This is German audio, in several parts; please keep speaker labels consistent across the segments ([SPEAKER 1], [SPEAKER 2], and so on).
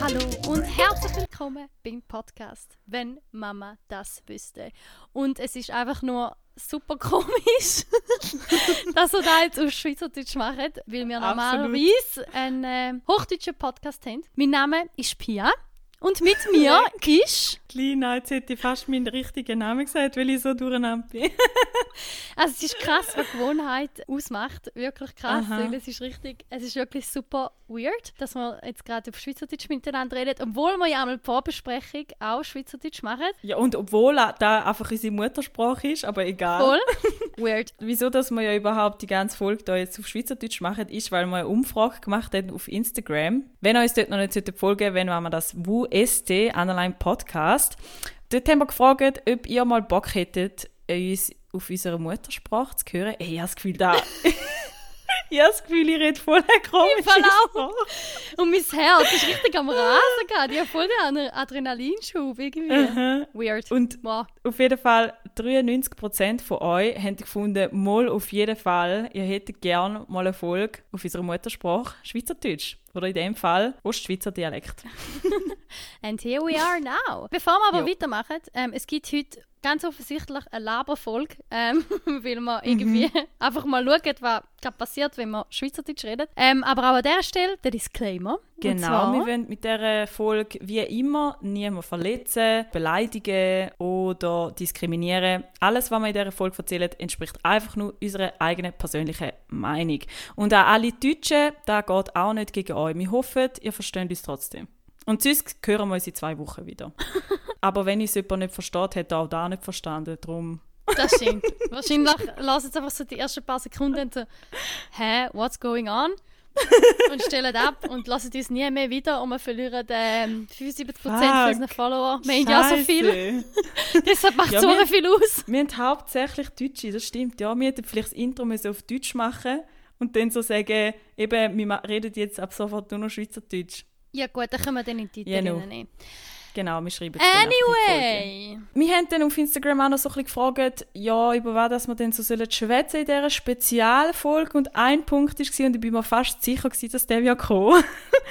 [SPEAKER 1] Hallo und herzlich willkommen beim Podcast, wenn Mama das wüsste. Und es ist einfach nur super komisch, dass wir da jetzt auf Schweizerdeutsch machen, weil wir normalerweise einen äh, hochdeutschen Podcast haben. Mein Name ist Pia und mit mir ist...
[SPEAKER 2] Lina, jetzt hätte ich fast meinen richtigen Namen gesagt, weil ich so durcheinander bin.
[SPEAKER 1] also es ist krass, was Gewohnheit ausmacht. Wirklich krass, Aha. weil es ist richtig, es ist wirklich super weird, dass wir jetzt gerade auf Schweizerdeutsch miteinander reden, obwohl wir ja einmal die Vorbesprechung auch Schweizerdeutsch machen.
[SPEAKER 2] Ja, und obwohl da einfach unsere Muttersprache ist, aber egal.
[SPEAKER 1] Voll. Weird.
[SPEAKER 2] Wieso, dass wir ja überhaupt die ganze Folge da jetzt auf Schweizerdeutsch machen, ist, weil wir eine Umfrage gemacht haben auf Instagram. Wenn uns dort noch nicht folgen wenn wir das WUST, Underline Podcast. Dort haben wir gefragt, ob ihr mal Bock hättet, uns auf unserer Muttersprache zu hören. Hey, ich habe das Gefühl, da... ich habe das Gefühl, ich rede voll komisch.
[SPEAKER 1] Ich Und mein Herz ist richtig am Rasen gehabt. Ich habe voll den Adrenalinschub irgendwie. Uh -huh. Weird.
[SPEAKER 2] Und wow. auf jeden Fall 93% von euch haben gefunden, mal auf jeden Fall, ihr hättet gerne mal eine Folge auf unserer Muttersprache Schweizerdeutsch. Oder in dem Fall Ostschweizer Dialekt.
[SPEAKER 1] And here we are now. Bevor wir aber jo. weitermachen, ähm, es gibt heute ganz offensichtlich eine Laberfolge, ähm, weil wir irgendwie mhm. einfach mal schauen, was passiert, wenn man Schweizerdeutsch redet. Ähm, aber auch an dieser Stelle der Disclaimer.
[SPEAKER 2] Genau, wir wollen mit dieser Folge wie immer niemanden verletzen, beleidigen oder diskriminieren. Alles, was wir in dieser Folge erzählen, entspricht einfach nur unserer eigenen persönlichen Meinung. Und auch alle Deutschen, das geht auch nicht gegen euch. Wir hoffen, ihr versteht uns trotzdem. Und sonst hören wir uns in zwei Wochen wieder. Aber wenn es jemand nicht versteht, hat er auch da nicht verstanden. Darum.
[SPEAKER 1] Das stimmt. Wahrscheinlich lassen jetzt einfach so die ersten paar Sekunden und so, hä, what's going on? und stellen ab und lassen uns nie mehr wieder und wir verlieren ähm, 75% von unseren Follower. Wir haben ja so viel. Deshalb macht ja, so wir, viel aus.
[SPEAKER 2] Wir haben hauptsächlich Deutsche, das stimmt. Ja, wir hätten vielleicht das Intro müssen auf Deutsch machen und dann so sagen, eben, wir reden jetzt ab sofort nur noch Schweizerdeutsch.
[SPEAKER 1] Ja gut, dann können wir den in die Titel genau. nehmen.
[SPEAKER 2] Genau, wir schreiben
[SPEAKER 1] es Anyway!
[SPEAKER 2] Wir haben dann auf Instagram auch noch so ein bisschen gefragt, ja, über was dass wir denn so sollen schwätzen in dieser Spezialfolge. Und ein Punkt war, und ich bin mir fast sicher, gewesen, dass der ja kommen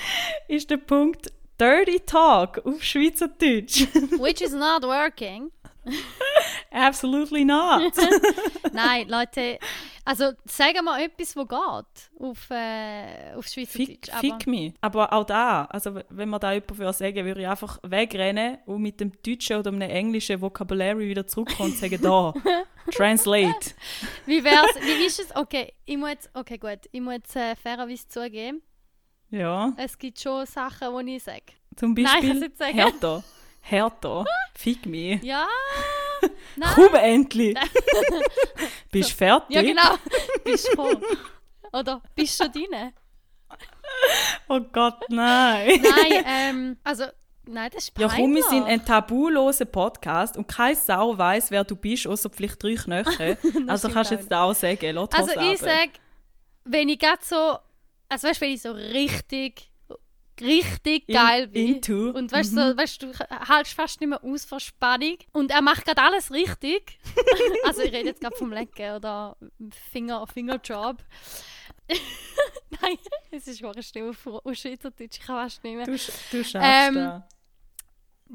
[SPEAKER 2] ist der Punkt Dirty Talk auf Schweizerdeutsch.
[SPEAKER 1] Which is not working.
[SPEAKER 2] Absolutely not.
[SPEAKER 1] Nein, Leute, also sagen wir etwas, wo geht auf, äh, auf Schweizerdeutsch.
[SPEAKER 2] Fick, fick mich. Aber auch da, also wenn man da jemand würde sagen, würde ich einfach wegrennen und mit dem deutschen oder einem englischen Vocabulary wieder zurückkommen und sagen, da, translate.
[SPEAKER 1] Wie wär's, wie ist es? Okay, ich muss jetzt, okay gut, ich muss jetzt äh, fairerweise zugeben.
[SPEAKER 2] Ja.
[SPEAKER 1] Es gibt schon Sachen, die ich sage.
[SPEAKER 2] Zum Beispiel Nein, ich härter. Härter. Fick mich.
[SPEAKER 1] Ja.
[SPEAKER 2] Nein. Komm endlich. bist du fertig?
[SPEAKER 1] Ja, genau. Bist du voll. Oder bist du schon drin?
[SPEAKER 2] Oh Gott, nein.
[SPEAKER 1] Nein, ähm, also Nein, das ist
[SPEAKER 2] peinlich. Ja, komm, wir sind ein tabuloser Podcast und kein Sau weiß, wer du bist, außer vielleicht drei Knöchel. also kannst du jetzt da auch sagen. Lass
[SPEAKER 1] also ich sage, wenn ich gerade so, also weißt, wenn ich so richtig richtig geil
[SPEAKER 2] bin. Into.
[SPEAKER 1] Und weißt, mhm. so, weißt du, haltst fast nicht mehr aus vor Spannung. Und er macht gerade alles richtig. also ich rede jetzt gerade vom Lecken oder Finger, Fingerjob. Nein, es ist eine Stimme auf Schweizerdeutsch, ich kann fast nicht mehr.
[SPEAKER 2] Du, du schaffst ähm, da.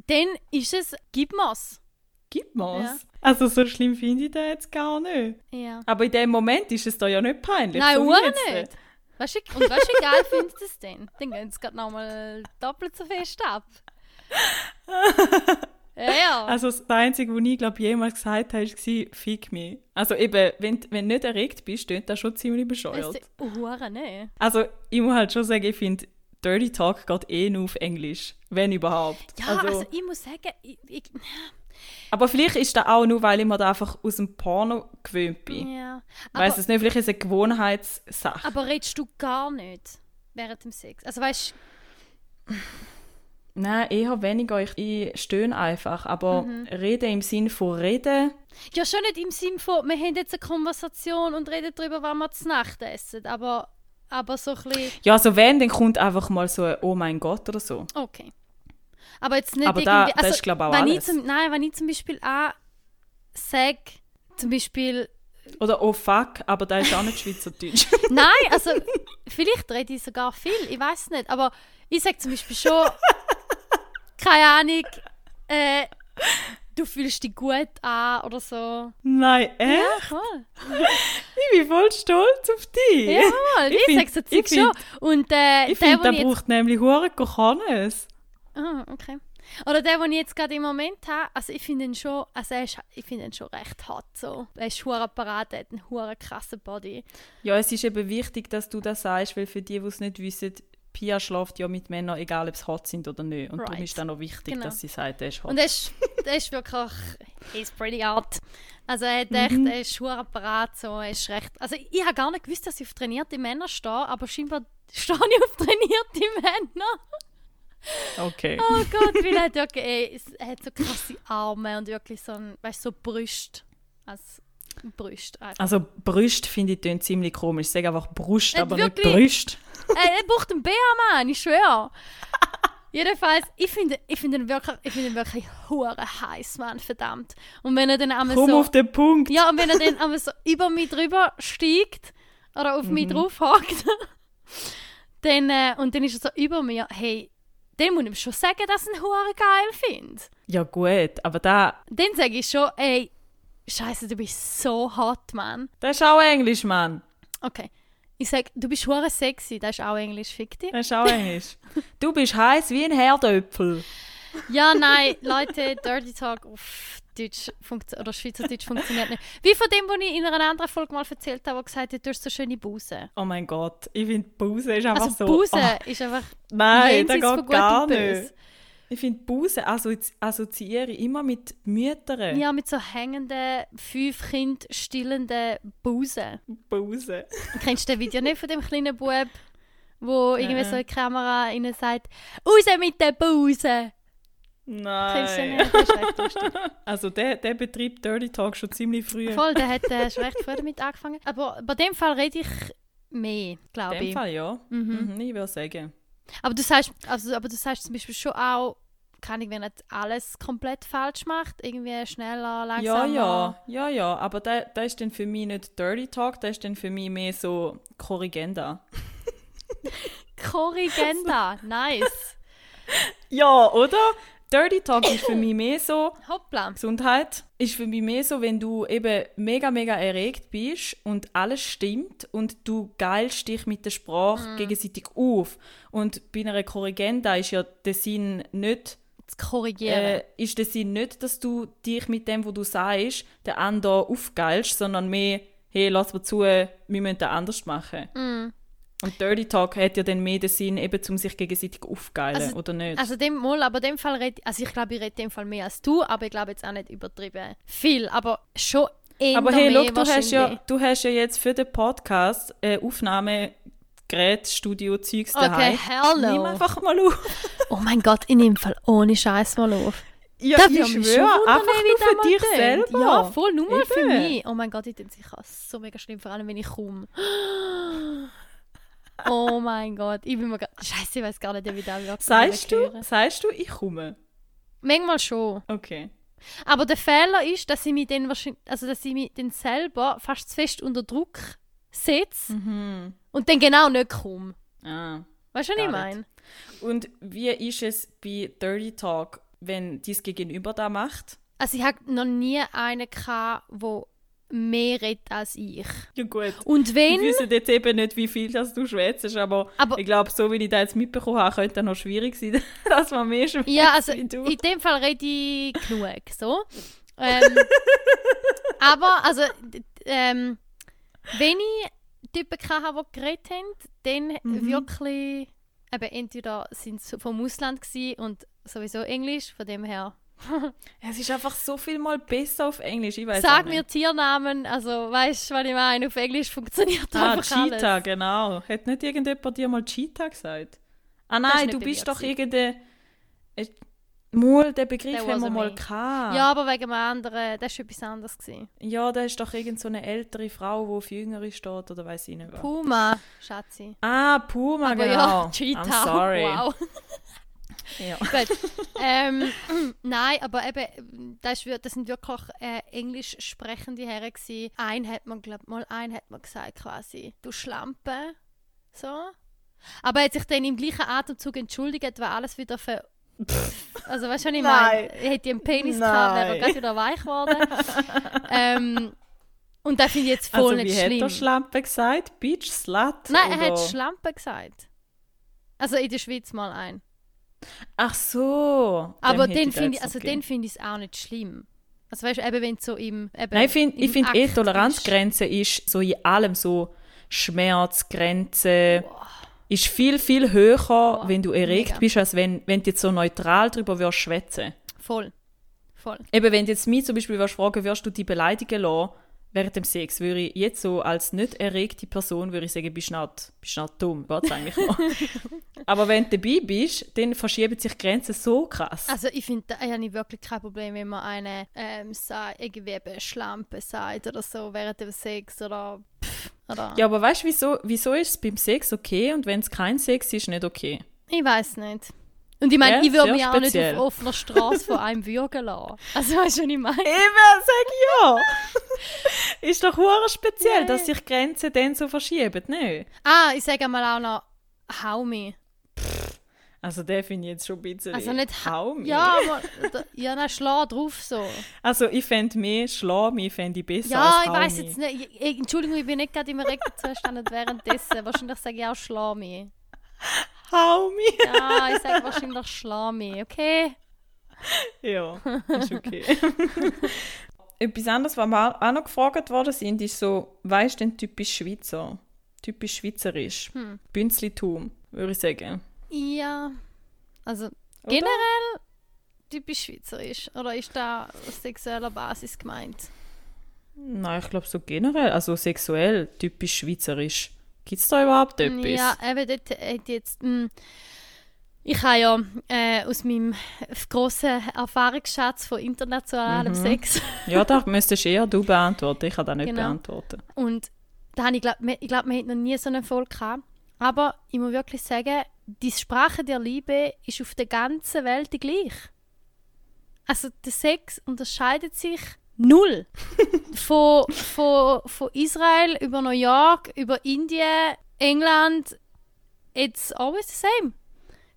[SPEAKER 1] Dann ist es «Gib mir's».
[SPEAKER 2] «Gib mir's»? Ja. Also so schlimm finde ich das jetzt gar nicht.
[SPEAKER 1] Ja.
[SPEAKER 2] Aber in dem Moment ist es da ja nicht peinlich.
[SPEAKER 1] Nein, so nicht. Weißt du, und weißt du, wie geil findest du das denn? Dann gehen sie gerade nochmal doppelt so fest ab. ja, ja.
[SPEAKER 2] Also das Einzige, was ich glaube jemals gesagt habe, war «Fick mich». Also eben, wenn, wenn du nicht erregt bist, klingt das schon ziemlich bescheuert.
[SPEAKER 1] Hure ne.
[SPEAKER 2] Also ich muss halt schon sagen, ich finde, Dirty Talk geht eh nur auf Englisch, wenn überhaupt.
[SPEAKER 1] Ja, also, also ich muss sagen, ich, ich,
[SPEAKER 2] aber vielleicht ist das auch nur, weil ich mir da einfach aus dem Porno gewöhnt bin.
[SPEAKER 1] Ja.
[SPEAKER 2] Weißt du, nicht, vielleicht ist es eine Gewohnheitssache.
[SPEAKER 1] Aber redest du gar nicht während dem Sex? Also weißt
[SPEAKER 2] Nein, eher weniger. Ich, ich stöhne einfach. Aber mhm. reden im Sinne von reden.
[SPEAKER 1] Ja, schon nicht im Sinne von, wir haben jetzt eine Konversation und reden darüber, was wir zu Nacht essen. Aber, aber so ein bisschen...
[SPEAKER 2] Ja, also wenn, dann kommt einfach mal so ein «Oh mein Gott» oder so.
[SPEAKER 1] Okay. Aber jetzt nicht
[SPEAKER 2] Aber da, also, ist, ich, auch
[SPEAKER 1] wenn. Ich zum, nein, wenn ich zum Beispiel auch sage, zum Beispiel,
[SPEAKER 2] Oder oh fuck, aber da ist auch nicht Schweizerdeutsch.
[SPEAKER 1] Nein, also vielleicht rede ich sogar viel, ich weiß nicht. Aber ich sage zum Beispiel schon, keine Ahnung, äh, du fühlst dich gut an oder so.
[SPEAKER 2] Nein, echt?
[SPEAKER 1] Ja, voll.
[SPEAKER 2] Ich bin voll stolz auf dich.
[SPEAKER 1] Ja, voll. Ich,
[SPEAKER 2] find-
[SPEAKER 1] sage so
[SPEAKER 2] ich
[SPEAKER 1] Zeug schon. Und äh,
[SPEAKER 2] Ich
[SPEAKER 1] der,
[SPEAKER 2] finde,
[SPEAKER 1] den
[SPEAKER 2] der
[SPEAKER 1] ich jetzt
[SPEAKER 2] braucht nämlich Hure Kochanes.
[SPEAKER 1] Ah, okay. Oder der, den ich jetzt gerade im Moment habe, also ich finde ihn schon, also er ist, ich finde ihn schon recht hart so. Er ist hure parat, er hat einen hure krassen Body.
[SPEAKER 2] Ja, es ist eben wichtig, dass du das sagst, weil für die, die es nicht wissen, Pia schläft ja mit Männern, egal ob sie hot sind oder nicht. Und darum
[SPEAKER 1] Right.
[SPEAKER 2] ist dann auch wichtig,
[SPEAKER 1] Genau.
[SPEAKER 2] dass sie sagt, er ist hot.
[SPEAKER 1] Und er ist, er ist wirklich, he's pretty hot. Also er hat echt, er ist hure parat so, er ist recht, also ich habe gar nicht gewusst, dass ich auf trainierte Männer stehe, aber scheinbar stehe ich auf trainierte Männer.
[SPEAKER 2] Okay.
[SPEAKER 1] Oh Gott, weil er hat wirklich, ey, es- er hat so krasse Arme und wirklich so ein, weißt so Brüste. Also Brüste einfach.
[SPEAKER 2] Also Brüste finde ich tönt ziemlich komisch. Ich sage einfach Brust,
[SPEAKER 1] Äh,
[SPEAKER 2] aber
[SPEAKER 1] wirklich?
[SPEAKER 2] nicht Brüste.
[SPEAKER 1] Ey, er braucht einen Bär, Mann, ich schwöre. Jedenfalls, ich finde, ich finde ihn wirklich, ich finde ihn wirklich hure heiß, Mann, verdammt. Und wenn er dann einmal
[SPEAKER 2] Komm
[SPEAKER 1] so,
[SPEAKER 2] auf den Punkt.
[SPEAKER 1] ja, und wenn er dann einmal so über mich drüber steigt oder auf mich drauf hockt, dann äh, und dann ist er so über mir, hey, dann muss ich ihm schon sagen, dass ich ihn hure geil finde.
[SPEAKER 2] Ja gut, aber da,
[SPEAKER 1] Dann sage ich schon, ey, Scheiße, du bist so hot, Mann.
[SPEAKER 2] das ist auch Englisch, Mann.
[SPEAKER 1] Okay. Ich sage, du bist hure sexy, das ist auch Englisch, fick dich.
[SPEAKER 2] Das ist auch Englisch. du bist heiß wie ein Herdöpfel.
[SPEAKER 1] Ja, nein, Leute, Dirty Talk auf Deutsch oder Schweizerdeutsch funktioniert nicht. Wie von dem, was ich in einer anderen Folge mal erzählt habe, der gesagt hat, du hast so schöne Busen.
[SPEAKER 2] Oh mein Gott, ich finde Busen ist einfach
[SPEAKER 1] Also
[SPEAKER 2] so.
[SPEAKER 1] Busen
[SPEAKER 2] Ah,
[SPEAKER 1] ist einfach
[SPEAKER 2] nein, das geht
[SPEAKER 1] Gut
[SPEAKER 2] gar nicht. Ich finde Busen assozi assoziiere ich immer mit Müttern.
[SPEAKER 1] Ja, mit so hängenden, fünf Kind stillenden Busen.
[SPEAKER 2] Busen.
[SPEAKER 1] Kennst du das Video nicht von dem kleinen Bub, wo irgendwie
[SPEAKER 2] Nein.
[SPEAKER 1] so in die Kamera rein sagt, raus mit den Busen?
[SPEAKER 2] Nein. Also der, der betreibt Dirty Talk schon ziemlich früh.
[SPEAKER 1] Voll, der hat äh, schon recht früh damit angefangen. Aber bei dem Fall rede ich mehr,
[SPEAKER 2] In
[SPEAKER 1] glaube
[SPEAKER 2] dem
[SPEAKER 1] ich.
[SPEAKER 2] Fall ja.
[SPEAKER 1] Mhm.
[SPEAKER 2] Mhm, ich würde sagen.
[SPEAKER 1] Aber du sagst, also, aber du sagst zum Beispiel schon auch, kann ich, wenn nicht alles komplett falsch macht, irgendwie schneller,
[SPEAKER 2] Ja,
[SPEAKER 1] langsamer.
[SPEAKER 2] ja, ja, ja. Aber da, da ist dann für mich nicht Dirty Talk, das ist dann für mich mehr so Korrigenda.
[SPEAKER 1] Korrigenda, nice.
[SPEAKER 2] Ja, oder? Dirty Talk ist für mich mehr so,
[SPEAKER 1] Hoppla.
[SPEAKER 2] Gesundheit ist für mich mehr so, wenn du eben mega, mega erregt bist und alles stimmt und du geilst dich mit der Sprache gegenseitig auf. Und bei einer Korrigenda ist ja der Sinn nicht,
[SPEAKER 1] Zu korrigieren.
[SPEAKER 2] äh, ist der Sinn nicht, dass du dich mit dem, was du sagst, den anderen aufgeilst, sondern mehr, hey, lass mal zu, wir müssen das anders machen.
[SPEAKER 1] Mm.
[SPEAKER 2] Und Dirty Talk hat ja dann mehr den Sinn, eben um sich gegenseitig aufgeilen,
[SPEAKER 1] Also-
[SPEAKER 2] oder nicht?
[SPEAKER 1] Also dem mal, aber dem Fall red, also ich glaube, ich rede dem Fall mehr als du, aber ich glaube jetzt auch nicht übertrieben viel, aber schon eher
[SPEAKER 2] Aber hey, look, du hast, ja, du hast ja jetzt für den Podcast ein Aufnahmegerät, Studio, Zeugs
[SPEAKER 1] Okay,
[SPEAKER 2] daheim.
[SPEAKER 1] hello.
[SPEAKER 2] Nimm einfach mal auf.
[SPEAKER 1] Oh mein Gott, ich nehme Fall ohne Scheiß mal auf.
[SPEAKER 2] Ja,
[SPEAKER 1] Da
[SPEAKER 2] ich schwöre, einfach nur
[SPEAKER 1] das
[SPEAKER 2] für dich selber.
[SPEAKER 1] Ja, voll, nur mal für mich. Oh mein Gott, ich denke sicher so mega schlimm, vor allem wenn ich komme. Oh mein Gott, ich bin mir gar... Scheiße, ich weiß gar nicht, wie das wird.
[SPEAKER 2] Sagst du, sagst du, ich komme?
[SPEAKER 1] Manchmal schon.
[SPEAKER 2] Okay.
[SPEAKER 1] Aber der Fehler ist, dass ich mich dann wahrscheinlich, also dass ich mich dann selber fast zu fest unter Druck setze
[SPEAKER 2] Mhm.
[SPEAKER 1] und dann genau nicht komme.
[SPEAKER 2] Ah.
[SPEAKER 1] Weißt du, was ich meine?
[SPEAKER 2] Und wie ist es bei Dirty Talk, wenn dies Gegenüber da macht?
[SPEAKER 1] Also ich habe noch nie einen gehabt, der mehr redet als ich.
[SPEAKER 2] Ja gut.
[SPEAKER 1] Und wenn...
[SPEAKER 2] Wir wissen jetzt eben nicht, wie viel das du schwätzt, aber,
[SPEAKER 1] Aber-
[SPEAKER 2] ich glaube, so wie ich das jetzt mitbekommen habe, könnte das noch schwierig sein, dass man mehr schwätzt
[SPEAKER 1] Ja, also in dem Fall rede ich genug, so. Ähm, aber, also, ähm, wenn ich Typen hatte, die geredet haben, dann
[SPEAKER 2] Mhm.
[SPEAKER 1] wirklich, eben entweder sind sie vom Ausland und sowieso Englisch, von dem her.
[SPEAKER 2] Es ist einfach so viel mal besser auf Englisch, ich weiß
[SPEAKER 1] Sag mir Tiernamen, also weißt du, was ich meine? Auf Englisch funktioniert
[SPEAKER 2] Ah,
[SPEAKER 1] einfach
[SPEAKER 2] Cheetah,
[SPEAKER 1] alles.
[SPEAKER 2] genau. Hat nicht irgendjemand dir mal Cheetah gesagt? Ah nein, du bist doch irgendein... äh, Mal, den Begriff haben wir mal gehabt.
[SPEAKER 1] Ja, aber wegen einem anderen, das war etwas anderes. Gewesen.
[SPEAKER 2] Ja, da ist doch irgend so eine ältere Frau, die auf Jüngere steht, oder weiß ich nicht was.
[SPEAKER 1] Puma, Schatzi.
[SPEAKER 2] Ah, Puma,
[SPEAKER 1] Aber
[SPEAKER 2] genau.
[SPEAKER 1] ja, Cheetah,
[SPEAKER 2] I'm sorry.
[SPEAKER 1] wow.
[SPEAKER 2] Ja.
[SPEAKER 1] Gut. ähm, nein, aber eben, das, ist, das sind wirklich äh, englisch sprechende Herren gewesen. Ein hat man, glaub mal, ein hat man gesagt quasi, du Schlampe, so. Aber er hat sich dann im gleichen Atemzug entschuldigt, weil alles wieder für... Also weißt du, was ich meine?
[SPEAKER 2] Nein.
[SPEAKER 1] Er hätte einen Penis gehabt, wäre er
[SPEAKER 2] Nein.
[SPEAKER 1] gerade wieder weich geworden. ähm, und das finde ich jetzt voll
[SPEAKER 2] Also wie
[SPEAKER 1] nicht
[SPEAKER 2] hat
[SPEAKER 1] schlimm.
[SPEAKER 2] er Schlampe gesagt? Bitch, Slut?
[SPEAKER 1] Nein, er
[SPEAKER 2] oder?
[SPEAKER 1] hat Schlampe gesagt. Also in der Schweiz mal ein.
[SPEAKER 2] Ach so.
[SPEAKER 1] Aber den finde ich, also den finde ich es auch nicht schlimm. Also weißt du, eben wenn so im eben
[SPEAKER 2] Nein, ich finde find eh, Toleranzgrenze ist so in allem so Schmerzgrenze. Ist viel, viel höher, wenn du erregt
[SPEAKER 1] mega.
[SPEAKER 2] bist, als wenn, wenn du jetzt so neutral darüber würdest schwätzen.
[SPEAKER 1] Voll. Voll.
[SPEAKER 2] Eben, wenn du jetzt mich zum Beispiel würdest fragen, wirst du die beleidigen lassen während dem Sex, würde ich jetzt so als nicht erregte Person würde ich sagen, bist du nicht, bist du nicht dumm, geht's eigentlich noch. Aber wenn du dabei bist, dann verschieben sich Grenzen so krass.
[SPEAKER 1] Also ich finde, da habe ich wirklich kein Problem, wenn man eine ähm, sagt, irgendwie eben Schlampe sagt oder so während dem Sex oder pff, oder
[SPEAKER 2] ja, aber weißt du, wieso, wieso ist es beim Sex okay und wenn es kein Sex ist, nicht okay?
[SPEAKER 1] ich weiß nicht. Und ich meine,
[SPEAKER 2] Ja,
[SPEAKER 1] ich würde mich auch nicht
[SPEAKER 2] speziell.
[SPEAKER 1] auf offener Straße von einem würgen lassen. Also weißt du, was ich meine?
[SPEAKER 2] Eben, sag ja! ist doch hure speziell,
[SPEAKER 1] Ja.
[SPEAKER 2] dass sich Grenzen dann so verschieben, ne?
[SPEAKER 1] Ah, ich sage mal auch noch, hau mich.
[SPEAKER 2] Also der finde ich jetzt schon ein bisschen
[SPEAKER 1] Also nicht
[SPEAKER 2] hau mich.
[SPEAKER 1] Ja, aber ja, dann schlag drauf so.
[SPEAKER 2] Also ich fände mehr schlau mich fände ich besser
[SPEAKER 1] Ja,
[SPEAKER 2] als
[SPEAKER 1] ich
[SPEAKER 2] hau
[SPEAKER 1] weiß
[SPEAKER 2] mich.
[SPEAKER 1] jetzt nicht. Ich, ich, Entschuldigung, ich bin nicht gerade im Regenzustand währenddessen. Wahrscheinlich sage ich auch Schlami.
[SPEAKER 2] Hau mich!
[SPEAKER 1] Ja, ich sage wahrscheinlich Schlami, okay?
[SPEAKER 2] Ja, ist okay. Etwas anderes, was wir auch noch gefragt worden sind, ist so, weißt du denn typisch Schweizer? Typisch schweizerisch.
[SPEAKER 1] Hm.
[SPEAKER 2] Bünzlitum, würde ich sagen.
[SPEAKER 1] Ja. Also
[SPEAKER 2] Oder?
[SPEAKER 1] generell typisch schweizerisch. Oder ist da sexueller Basis gemeint?
[SPEAKER 2] Nein, ich glaube so generell, also sexuell, typisch schweizerisch. Gibt es da überhaupt etwas?
[SPEAKER 1] Ja, eben dort hat jetzt. mh, ich habe ja äh, aus meinem grossen Erfahrungsschatz von internationalem
[SPEAKER 2] Mhm.
[SPEAKER 1] Sex
[SPEAKER 2] Ja, da müsstest eher du beantworten. Ich kann das nicht
[SPEAKER 1] Genau.
[SPEAKER 2] beantworten.
[SPEAKER 1] Und da habe ich glaube, ich glaube, wir noch nie so einen Erfolg gehabt. Aber ich muss wirklich sagen, die Sprache der Liebe ist auf der ganzen Welt die gleich. Also der Sex unterscheidet sich null. von, von, von Israel über New York, über Indien, England, it's always the same.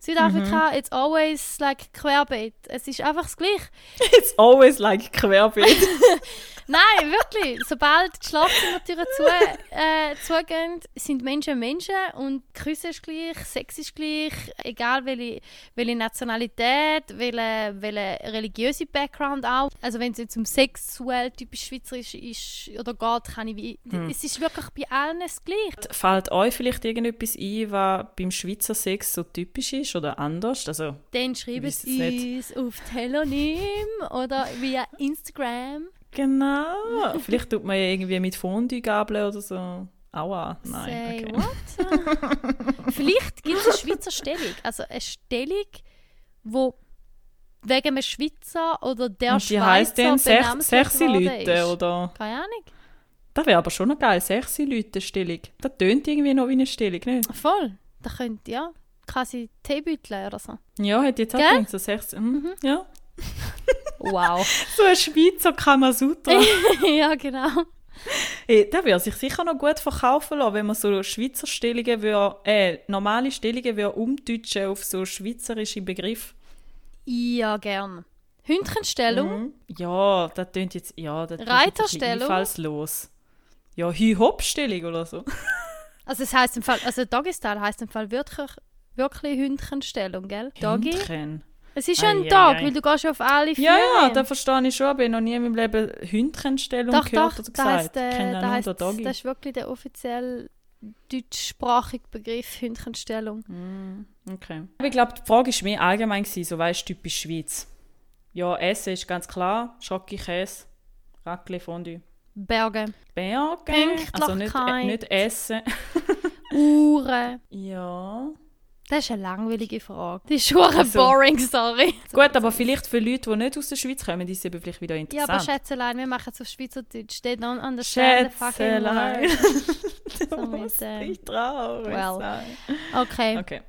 [SPEAKER 1] Südafrika, it's always like querbeet. Es ist einfach das Gleiche.
[SPEAKER 2] It's always like querbeet.
[SPEAKER 1] Nein, wirklich. Sobald die Schlafzimmertüren zu, äh, zugehen, sind Menschen Menschen und Küssen ist gleich, Sex ist gleich, egal welche, welche Nationalität, welche, welche religiöse Background auch. Also wenn es jetzt um sexuell typisch schweizerisch ist oder geht, kann ich wie... Es ist wirklich bei allen das Gleiche.
[SPEAKER 2] Fällt euch vielleicht irgendetwas ein, was beim Schweizer Sex so typisch ist oder anders? Also,
[SPEAKER 1] Dann sie
[SPEAKER 2] es
[SPEAKER 1] uns auf Telonym oder via Instagram.
[SPEAKER 2] Genau. vielleicht tut man ja irgendwie mit Fondue-Gabeln oder so. Aua, nein.
[SPEAKER 1] Say
[SPEAKER 2] okay.
[SPEAKER 1] what? Vielleicht gibt es eine Schweizer Stellung. Also eine Stellung, wo wegen einem Schweizer oder der
[SPEAKER 2] Und die
[SPEAKER 1] Schweizer
[SPEAKER 2] heisst dann sech, sechsi Leute oder?
[SPEAKER 1] Keine Ahnung.
[SPEAKER 2] Das wäre aber schon noch geil, sechsi Leute Stellung. Das tönt irgendwie noch wie eine Stellung, nicht?
[SPEAKER 1] Voll. Da könnte ja quasi Teebüttel oder so.
[SPEAKER 2] Ja, hätte jetzt auch gedacht, so sechs, mhm. ja.
[SPEAKER 1] Wow.
[SPEAKER 2] So ein Schweizer Kamasutra.
[SPEAKER 1] ja, genau.
[SPEAKER 2] Hey, der würde sich sicher noch gut verkaufen lassen, wenn man so Schweizer Stellungen, würde, äh, normale Stellungen würde umdeutschen auf so schweizerische Begriffe.
[SPEAKER 1] Ja, gern. Hündchenstellung.
[SPEAKER 2] Mhm. Ja, das tönt jetzt, ja, das
[SPEAKER 1] Reiterstellung?
[SPEAKER 2] einfallslos. Ja, Hü-Hop-Stellung oder so.
[SPEAKER 1] Also es heißt im Fall, also Doggy-Style heißt im Fall wirklich, wirklich Hündchenstellung, gell? Doggy.
[SPEAKER 2] Hündchen.
[SPEAKER 1] Es ist ja ein
[SPEAKER 2] Ei, ei,
[SPEAKER 1] Dog,
[SPEAKER 2] ei.
[SPEAKER 1] weil du gehst auf alle vier.
[SPEAKER 2] Ja, ja, das verstehe ich schon, aber ich habe noch nie in meinem Leben Hündchenstellung
[SPEAKER 1] Doch,
[SPEAKER 2] gehört
[SPEAKER 1] doch,
[SPEAKER 2] oder
[SPEAKER 1] heisst,
[SPEAKER 2] gesagt. ich
[SPEAKER 1] äh,
[SPEAKER 2] kenne
[SPEAKER 1] da heisst,
[SPEAKER 2] Doggy.
[SPEAKER 1] das ist wirklich der offiziell deutschsprachige Begriff Hündchenstellung.
[SPEAKER 2] Okay. Aber ich glaube, die Frage war mehr allgemein, gewesen, so weißt du, typisch Schweiz. Ja, Essen ist ganz klar, Schocke, Käse, Raclette, Fondue.
[SPEAKER 1] Berge,
[SPEAKER 2] Berge,
[SPEAKER 1] Pünktlichkeit.
[SPEAKER 2] also nicht, äh, nicht Essen.
[SPEAKER 1] Uhren.
[SPEAKER 2] ja.
[SPEAKER 1] Das ist eine langweilige Frage. Die ist schon
[SPEAKER 2] Also-
[SPEAKER 1] boring, sorry.
[SPEAKER 2] Gut, aber vielleicht für Leute, die nicht aus der Schweiz kommen, ist es eben vielleicht wieder
[SPEAKER 1] Ja,
[SPEAKER 2] interessant.
[SPEAKER 1] aber Schätzelein, wir machen es auf Schweizerdeutsch. They don't understand the fucking
[SPEAKER 2] Schätzelein. du
[SPEAKER 1] So
[SPEAKER 2] musst nicht traurig
[SPEAKER 1] well.
[SPEAKER 2] sein.
[SPEAKER 1] Okay.
[SPEAKER 2] Okay.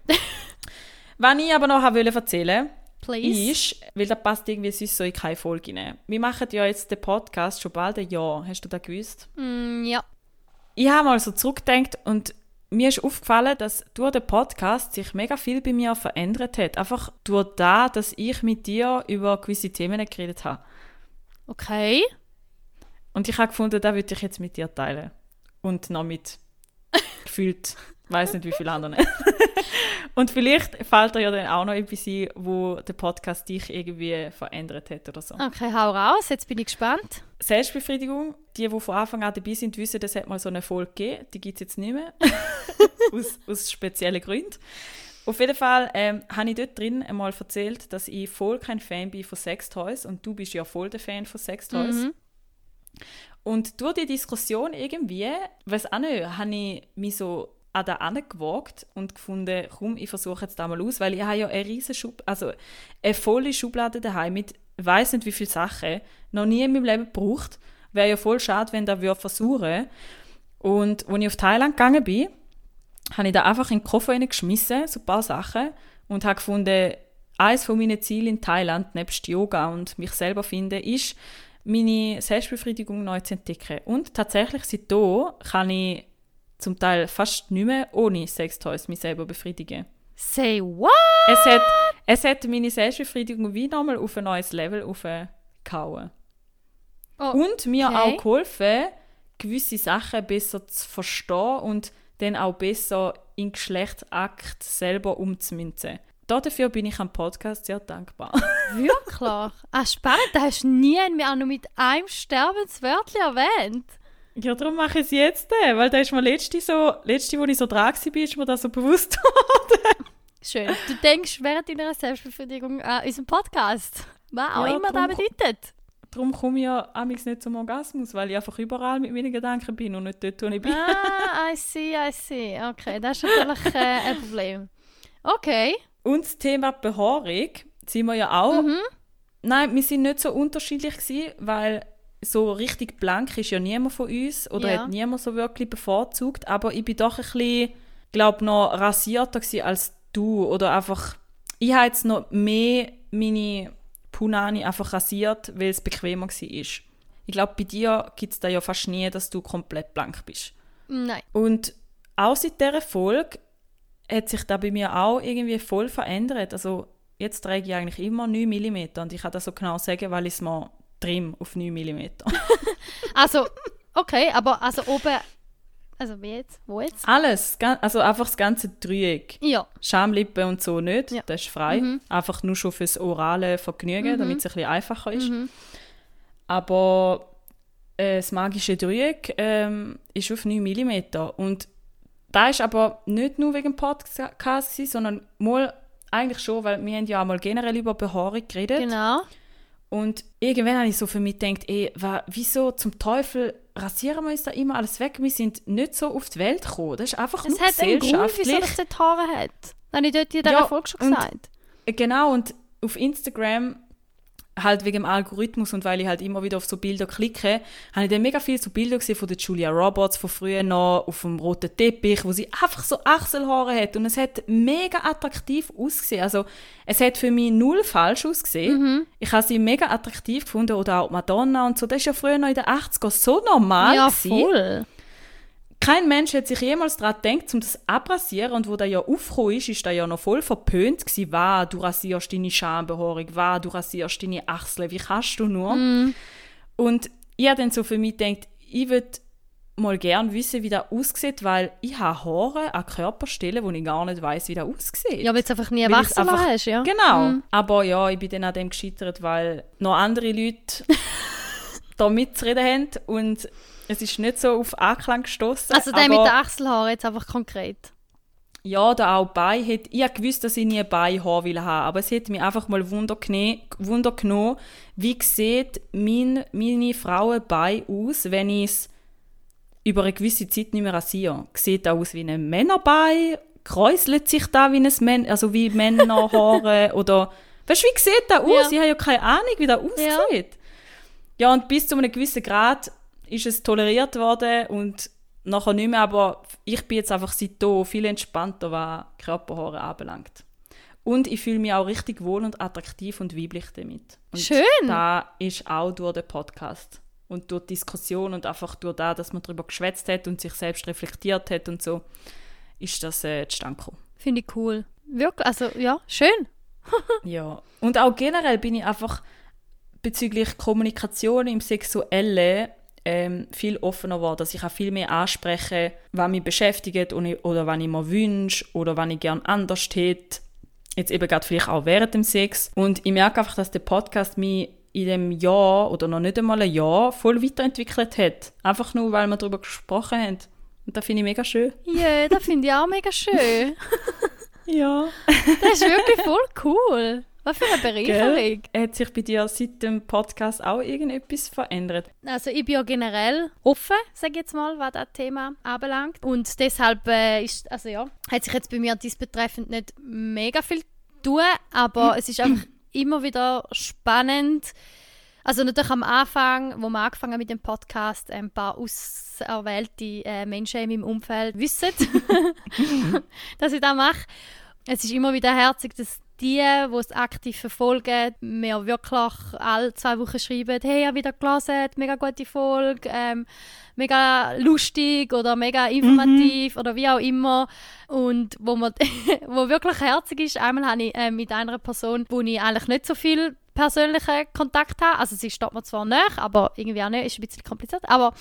[SPEAKER 2] Was ich aber noch wollte erzählen
[SPEAKER 1] Please.
[SPEAKER 2] ist, weil das passt irgendwie sonst so in keine Folge rein. Wir machen ja jetzt den Podcast schon bald ein Jahr. Hast du das gewusst?
[SPEAKER 1] Mm, ja.
[SPEAKER 2] Ich habe mal so zurückgedacht und mir ist aufgefallen, dass durch den Podcast sich mega viel bei mir verändert hat. Einfach durch das, dass ich mit dir über gewisse Themen geredet habe.
[SPEAKER 1] Okay.
[SPEAKER 2] Und ich habe gefunden, das würde ich jetzt mit dir teilen. Und noch mit gefühlt, weiß nicht wie viele anderen. und vielleicht fällt dir ja dann auch noch etwas ein, wo der Podcast dich irgendwie verändert hat oder so.
[SPEAKER 1] Okay, hau raus. Jetzt bin ich gespannt.
[SPEAKER 2] Selbstbefriedigung, die, die von Anfang an dabei sind, wissen, es hat mal so eine Folge gegeben. Die gibt es jetzt nicht mehr. aus, aus speziellen Gründen. Auf jeden Fall ähm, habe ich dort drin einmal erzählt, dass ich voll kein Fan bin von Sextoys und du bist ja voll der Fan von Sextoys.
[SPEAKER 1] Mhm.
[SPEAKER 2] Und durch die Diskussion irgendwie, weiß auch nicht, habe ich mich so an da gewagt und gefunden, komm, ich versuche jetzt da mal aus, weil ich habe ja eine riesige Schub also eine volle Schublade daheim mit weiß nicht wie viele Sachen, noch nie in meinem Leben gebraucht. Wäre ja voll schade, wenn da würde versuchen. Und als ich auf Thailand gegangen bin, habe ich da einfach in den Koffer geschmissen, so ein paar Sachen, und habe gefunden, eines von meinen Zielen in Thailand, nebst Yoga und mich selber finden, ist, meine Selbstbefriedigung neu zu entdecken. Und tatsächlich seitdem kann ich zum Teil fast nicht mehr ohne Sextoys mich selber befriedigen.
[SPEAKER 1] Say what?
[SPEAKER 2] Es hat, es hat meine Selbstbefriedigung wie nochmal auf ein neues Level aufgehauen.
[SPEAKER 1] Oh,
[SPEAKER 2] Und mir
[SPEAKER 1] okay.
[SPEAKER 2] auch geholfen, gewisse Sachen besser zu verstehen und dann auch besser in Geschlechtsakt selber umzumünzen. Dafür bin ich am Podcast sehr dankbar.
[SPEAKER 1] Wirklich? Ah, spannend. Das hast du nie auch nur mit einem Sterbenswörtchen erwähnt.
[SPEAKER 2] Ja, darum mache ich es jetzt, äh, weil da ist mir letzte, so, letzte, wo ich so dran war, ist mir das so bewusst
[SPEAKER 1] Schön. Du denkst während deiner Selbstbefriedigung an unseren Podcast. Was auch
[SPEAKER 2] Ja,
[SPEAKER 1] immer das bedeutet.
[SPEAKER 2] Darum komme ich ja amigs nicht zum Orgasmus, weil ich einfach überall mit meinen Gedanken bin und nicht dort, wo ich bin.
[SPEAKER 1] Ah, I see, I see. Okay, das ist natürlich äh, ein Problem. Okay.
[SPEAKER 2] Und das Thema Behaarung sind wir ja auch.
[SPEAKER 1] Mhm.
[SPEAKER 2] Nein, wir sind nicht so unterschiedlich gewesen, weil so richtig blank ist ja niemand von uns oder
[SPEAKER 1] Ja.
[SPEAKER 2] hat niemand so wirklich bevorzugt. Aber ich bin doch ein bisschen, glaube noch rasierter als du oder einfach. Ich habe jetzt noch mehr meine Punani einfach rasiert, weil es bequemer war. Ich glaube, bei dir gibt es da ja fast nie, dass du komplett blank bist.
[SPEAKER 1] Nein.
[SPEAKER 2] Und auch seit dieser Folge hat sich da bei mir auch irgendwie voll verändert. Also jetzt trage ich eigentlich immer 9 mm und ich kann das so genau sagen, weil ich es mir trim auf 9 mm.
[SPEAKER 1] Also, okay, aber also oben. Also wie jetzt? Wo jetzt?
[SPEAKER 2] Alles, also einfach das ganze Dreieck.
[SPEAKER 1] Ja.
[SPEAKER 2] Schamlippen und so nicht,
[SPEAKER 1] Ja.
[SPEAKER 2] das ist frei. Einfach nur schon fürs orale Vergnügen, damit es ein bisschen einfacher ist. Aber äh, das magische Dreieck ähm, ist auf 9 mm. Und da ist aber nicht nur wegen Podcast, sondern mal eigentlich schon, weil wir haben ja auch mal generell über Behaarung geredet.
[SPEAKER 1] Genau.
[SPEAKER 2] Und irgendwann habe ich so für mich gedacht, ey, wa, wieso zum Teufel rasieren wir uns da immer alles weg? Wir sind nicht so auf die Welt gekommen. Das ist einfach
[SPEAKER 1] Es
[SPEAKER 2] nur
[SPEAKER 1] hat einen Grund, wieso
[SPEAKER 2] gesellschaftlich.
[SPEAKER 1] das dort Haare hat. Das habe ich dort in dieser
[SPEAKER 2] Ja,
[SPEAKER 1] Folge schon
[SPEAKER 2] und-
[SPEAKER 1] gesagt.
[SPEAKER 2] Genau, und auf Instagram, halt wegen dem Algorithmus und weil ich halt immer wieder auf so Bilder klicke, habe ich dann mega viele so Bilder gesehen von der Julia Roberts von früher noch, auf dem roten Teppich, wo sie einfach so Achselhaare hat und es hat mega attraktiv ausgesehen. Also es hat für mich null falsch ausgesehen. Ich habe sie mega attraktiv gefunden oder auch Madonna und so. Das ist ja früher noch in den 80er so normal
[SPEAKER 1] Ja,
[SPEAKER 2] gewesen
[SPEAKER 1] voll.
[SPEAKER 2] Kein Mensch hat sich jemals daran gedacht, um das abrasieren. Und wo der ja aufgekommen ist, ist der ja noch voll verpönt gewesen. Wow, du rasierst deine Schambehaarung, wow, du rasierst deine Achseln, wie kannst du nur? Und ich habe dann so für mich gedacht, ich würde mal gern wissen, wie das aussieht, weil ich habe Haare an Körperstellen, wo ich gar nicht weiß, wie das aussieht.
[SPEAKER 1] Ja, weil du einfach nie
[SPEAKER 2] einfach-
[SPEAKER 1] hast, ja.
[SPEAKER 2] Genau. Aber ja, ich bin dann an dem gescheitert, weil noch andere Leute da mitzureden haben und es ist nicht so auf Anklang gestoßen.
[SPEAKER 1] Also der mit den Achselhaaren jetzt einfach konkret.
[SPEAKER 2] Ja, da auch bei ich habe gewusst, dass ich nie Beihaar will haben, aber es hat mich einfach mal Wunder, Wunder genommen, wie sieht mein, meine Frauenbein aus, wenn ich es über eine gewisse Zeit nicht mehr rasiere. Sieht aus wie ein Männerbein? Kräuselt sich da wie ein Männer, also wie Männerhaare oder weißt du, wie sieht das aus?
[SPEAKER 1] Ja.
[SPEAKER 2] Ich habe ja keine Ahnung, wie das aussieht. Ja, und bis zu einem gewissen Grad ist es toleriert worden und nachher nicht mehr, aber ich bin jetzt einfach seitdem viel entspannter, was Körperhaare anbelangt. Und ich fühle mich auch richtig wohl und attraktiv und weiblich damit. Und
[SPEAKER 1] Schön.
[SPEAKER 2] Da ist auch durch den Podcast und durch die Diskussion und einfach durch das, dass man darüber geschwätzt hat und sich selbst reflektiert hat und so, ist das äh, zustande gekommen.
[SPEAKER 1] Finde ich cool. Wirklich, also ja, schön.
[SPEAKER 2] Ja. Und auch generell bin ich einfach bezüglich Kommunikation im Sexuellen ähm, viel offener geworden. Dass ich auch viel mehr anspreche, was mich beschäftigt und ich, oder was ich mir wünsche oder was ich gerne anders hätte. Jetzt eben gerade vielleicht auch während dem Sex. Und ich merke einfach, dass der Podcast mich in dem Jahr oder noch nicht einmal ein Jahr voll weiterentwickelt hat. Einfach nur, weil wir darüber gesprochen haben. Und das finde ich mega schön.
[SPEAKER 1] Ja, das finde ich auch mega schön.
[SPEAKER 2] Ja.
[SPEAKER 1] Das ist wirklich voll cool. Was für eine Bereicherung.
[SPEAKER 2] Hat sich bei dir seit dem Podcast auch irgendetwas verändert?
[SPEAKER 1] Also ich bin ja generell offen, sage ich jetzt mal, was das Thema anbelangt. Und deshalb äh, ist, also ja, hat sich jetzt bei mir diesbetreffend nicht mega viel tun, aber es ist einfach immer wieder spannend. Also natürlich am Anfang, wo wir angefangen haben mit dem Podcast, ein paar auserwählte äh, Menschen in meinem Umfeld wissen, dass ich das mache. Es ist immer wieder herzig, dass die, die es aktiv verfolgen, mir wirklich alle zwei Wochen schreiben, hey, ich habe wieder gelesen, mega gute Folge, ähm, mega lustig oder mega informativ oder wie auch immer. Und wo, man, wo wirklich herzig ist, einmal habe ich äh, mit einer Person, wo ich eigentlich nicht so viel persönlichen Kontakt habe. Also sie steht mir zwar nach, aber irgendwie auch nicht, ist ein bisschen kompliziert. Aber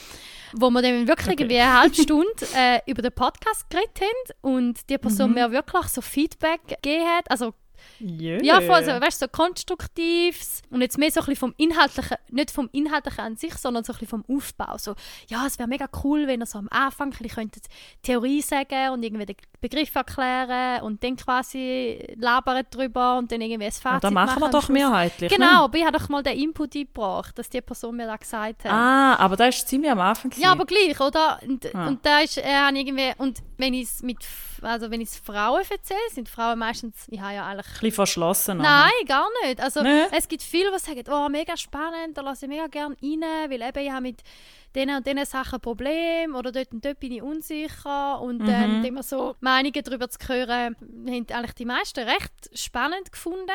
[SPEAKER 1] wo wir dann wirklich
[SPEAKER 2] Okay.
[SPEAKER 1] irgendwie eine halbe Stunde äh, über den Podcast geredet haben und die Person mir wirklich so Feedback gegeben hat, also
[SPEAKER 2] Yeah.
[SPEAKER 1] ja, voll, so, weißt du, so konstruktives und jetzt mehr so ein bisschen vom Inhaltlichen, nicht vom Inhaltlichen an sich, sondern so ein bisschen vom Aufbau. So, ja, es wäre mega cool, wenn ihr so am Anfang ein bisschen könntet Theorie sagen und irgendwie den Begriff erklären und dann quasi labern drüber und dann irgendwie ein
[SPEAKER 2] Ja,
[SPEAKER 1] Fazit
[SPEAKER 2] das machen wir doch mehrheitlich.
[SPEAKER 1] Genau, aber ich habe doch mal den Input eingebracht, dass die Person mir das gesagt hat.
[SPEAKER 2] Ne? Ah, aber das ist ziemlich am Anfang. gewesen.
[SPEAKER 1] Ja, aber gleich, oder? Und,
[SPEAKER 2] Ah.
[SPEAKER 1] und da ist äh, irgendwie und wenn ich es mit also wenn ich es Frauen erzähle, sind Frauen meistens, ich habe ja eigentlich
[SPEAKER 2] Ein bisschen verschlossen.
[SPEAKER 1] Nein, gar nicht. Also
[SPEAKER 2] Nee?
[SPEAKER 1] es gibt viele, die sagen, oh, mega spannend, da lasse ich mega gerne rein, weil eben ich habe mit diesen und diesen Sachen ein Problem oder dort und dort bin ich unsicher und ähm,
[SPEAKER 2] Mhm.
[SPEAKER 1] immer so Meinungen darüber zu hören, haben eigentlich die meisten recht spannend gefunden,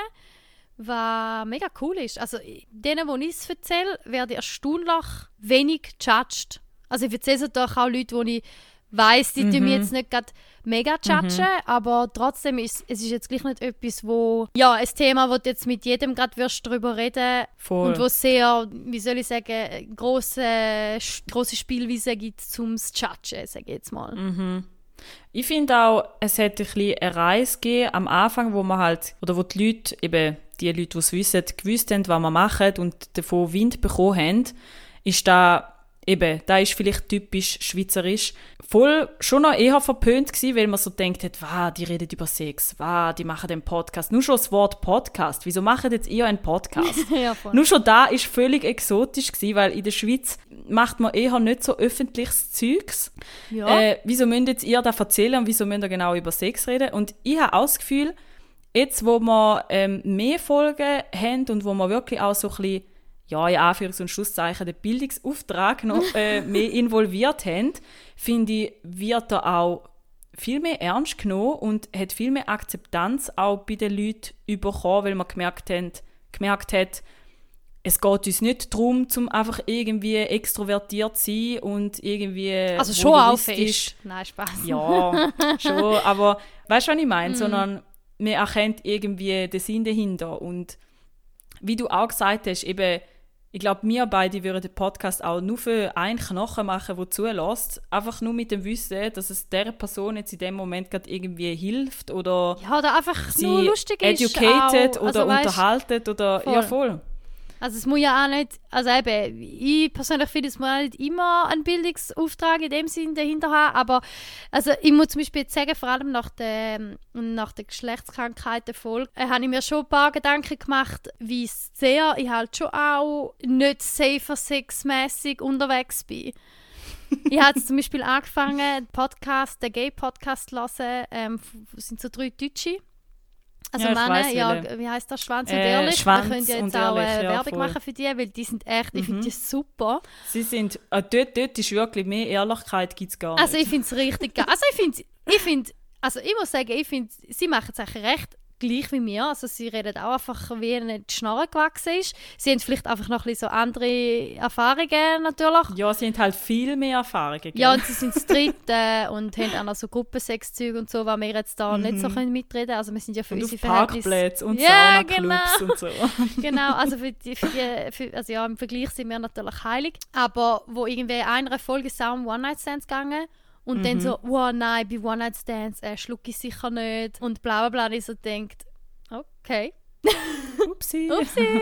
[SPEAKER 1] was mega cool ist. Also denen, wo ich es erzähle, werde ich erstaunlich wenig judged. Also ich erzähle es natürlich auch Leute, die ich weiss, die tun mich
[SPEAKER 2] Mhm.
[SPEAKER 1] jetzt nicht gerade mega judgen, aber trotzdem ist es ist jetzt gleich nicht etwas, wo ja ein Thema, wo du jetzt mit jedem gerade wirst drüber reden
[SPEAKER 2] Voll.
[SPEAKER 1] und wo es sehr, wie soll ich sagen, große große Spielweise gibt zum Judgen, sage ich jetzt mal.
[SPEAKER 2] Mhm. Ich finde auch, es hätte ein bisschen eine Reise gegeben am Anfang, wo man halt, oder wo die Leute, eben die Leute, die es wissen, gewusst haben, was wir machen und davon Wind bekommen haben, ist da eben, da ist vielleicht typisch schweizerisch, voll schon noch eher verpönt gewesen, weil man so denkt hat, wow, die reden über Sex, wow, die machen den Podcast. Nur schon das Wort Podcast. Wieso machen jetzt ihr einen Podcast?
[SPEAKER 1] ja.
[SPEAKER 2] Nur schon da ist völlig exotisch gewesen, weil in der Schweiz macht man eher nicht so öffentliches Zeugs.
[SPEAKER 1] ja.
[SPEAKER 2] Äh, wieso müsst jetzt ihr das erzählen und wieso müsst ihr genau über Sex reden? Und ich habe auch das Gefühl, jetzt wo wir ähm, mehr Folgen haben und wo wir wirklich auch so ein bisschen, ja, in Anführungs- und Schlusszeichen, den Bildungsauftrag noch äh, mehr involviert haben, finde ich, wird da auch viel mehr ernst genommen und hat viel mehr Akzeptanz auch bei den Leuten bekommen, weil man gemerkt, haben, gemerkt hat, es geht uns nicht darum, zum einfach irgendwie extrovertiert zu sein und irgendwie
[SPEAKER 1] also schon auch fest. Nein, Spaß.
[SPEAKER 2] ja, schon, aber weißt du, was ich meine?
[SPEAKER 1] Mhm.
[SPEAKER 2] Sondern man erkennt irgendwie den Sinn dahinter. Und wie du auch gesagt hast, eben, ich glaube, wir beide würden den Podcast auch nur für einen Knochen machen, der zulässt. Einfach nur mit dem Wissen, dass es der Person jetzt in dem Moment gerade irgendwie hilft oder
[SPEAKER 1] Ja, oder einfach
[SPEAKER 2] sie
[SPEAKER 1] nur lustig ist.
[SPEAKER 2] educated oder
[SPEAKER 1] also, weißt,
[SPEAKER 2] unterhaltet oder ja
[SPEAKER 1] Voll. Also es muss ja auch nicht, also eben, ich persönlich finde, es muss auch nicht immer einen Bildungsauftrag in dem Sinn dahinter haben, aber also ich muss zum Beispiel jetzt sagen, vor allem nach der, nach der Geschlechtskrankheiten-Folge, äh, habe ich mir schon ein paar Gedanken gemacht, wie sehr ich halt schon auch nicht safer sexmäßig unterwegs bin. ich habe zum Beispiel angefangen, den Podcast, den Gay-Podcast zu hören, ähm, sind so drei Deutsche. Also
[SPEAKER 2] Ja,
[SPEAKER 1] Männer,
[SPEAKER 2] weiss,
[SPEAKER 1] ja, wie heißt das? Schwanz und
[SPEAKER 2] Äh,
[SPEAKER 1] ehrlich.
[SPEAKER 2] Schwanz
[SPEAKER 1] Wir können ja jetzt auch
[SPEAKER 2] ehrlich,
[SPEAKER 1] äh,
[SPEAKER 2] ja,
[SPEAKER 1] Werbung
[SPEAKER 2] voll.
[SPEAKER 1] machen für die, weil die sind echt, ich finde die super.
[SPEAKER 2] Sie sind, äh, dort, dort ist wirklich mehr Ehrlichkeit gibt es gar nicht.
[SPEAKER 1] Also ich finde es richtig geil. Also ich finde, ich finde, also ich muss sagen, ich finde, sie machen es eigentlich recht gleich wie mir. Also sie reden auch einfach, wie ihnen die Schnarre gewachsen ist. Sie haben vielleicht einfach noch ein bisschen so andere Erfahrungen natürlich.
[SPEAKER 2] Ja, sie haben halt viel mehr Erfahrungen. Gell?
[SPEAKER 1] Ja, und sie sind das Dritte und haben auch noch so Gruppensexzüge und so, was wir jetzt da nicht so können mitreden können. Also wir sind ja für
[SPEAKER 2] und
[SPEAKER 1] unsere
[SPEAKER 2] Parkplätze und
[SPEAKER 1] Ja,
[SPEAKER 2] Saunaclubs und so.
[SPEAKER 1] genau, also für die, für die für, also ja, im Vergleich sind wir natürlich heilig. Aber wo irgendwie einer Folge ist um One-Night-Stands gegangen und dann so, wow, nein, bei One-Night-Stands äh, schlucke ich sicher nicht und bla bla bla. Und ich so denkt, okay.
[SPEAKER 2] Upsi.
[SPEAKER 1] Upsi.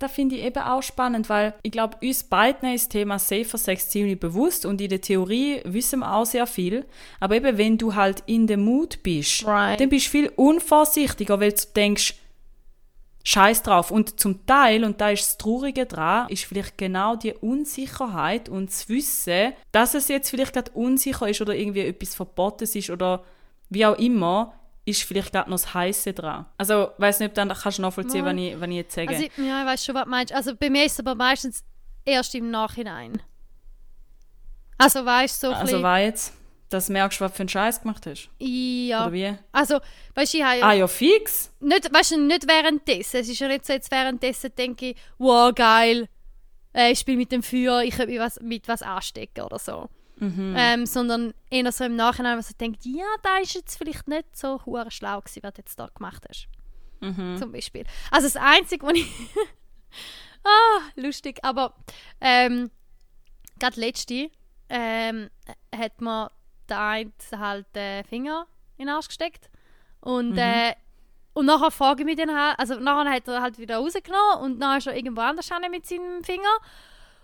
[SPEAKER 2] Das finde ich eben auch spannend, weil ich glaube, uns beiden ist das Thema Safer Sex ziemlich bewusst und in der Theorie wissen wir auch sehr viel. Aber eben, wenn du halt in dem Mut bist,
[SPEAKER 1] Right.
[SPEAKER 2] dann bist du viel unvorsichtiger, weil du denkst, Scheiß drauf. Und zum Teil, und da ist das Traurige dran, ist vielleicht genau die Unsicherheit und das Wissen, dass es jetzt vielleicht gerade unsicher ist oder irgendwie etwas Verbotenes ist oder wie auch immer, ist vielleicht gerade noch das Heiße dran. Also, weiß nicht, ob dann kannst du nachvollziehen,
[SPEAKER 1] Mal.
[SPEAKER 2] was ich, was ich jetzt sage.
[SPEAKER 1] Also, ich- ja, ich weiß schon, was du meinst. Also bei mir ist es aber meistens erst im Nachhinein. Also weißt du, so
[SPEAKER 2] Also war jetzt, dass du merkst, was für einen Scheiß gemacht hast?
[SPEAKER 1] ja.
[SPEAKER 2] Oder wie?
[SPEAKER 1] Also, weißt du, ich habe
[SPEAKER 2] Ah ja, fix.
[SPEAKER 1] nicht, weißt du, nicht währenddessen. Es ist ja nicht so, jetzt währenddessen denke ich, wow, geil, äh, ich spiele mit dem Feuer, ich könnte mich was, mit was anstecken oder so.
[SPEAKER 2] Mhm.
[SPEAKER 1] Ähm, sondern eher so im Nachhinein, was ich denke, ja, da ist jetzt vielleicht nicht so hure schlau gewesen, was du jetzt da gemacht hast.
[SPEAKER 2] Mhm.
[SPEAKER 1] Zum Beispiel. Also das Einzige, was ich... ah, lustig, aber ähm, gerade letzte ähm, hat mir der eine halt den Finger in den Arsch gesteckt. Und äh, und nachher frage ich mich dann halt, also nachher hat er halt wieder rausgenommen und dann ist er irgendwo anders hin mit seinem Finger.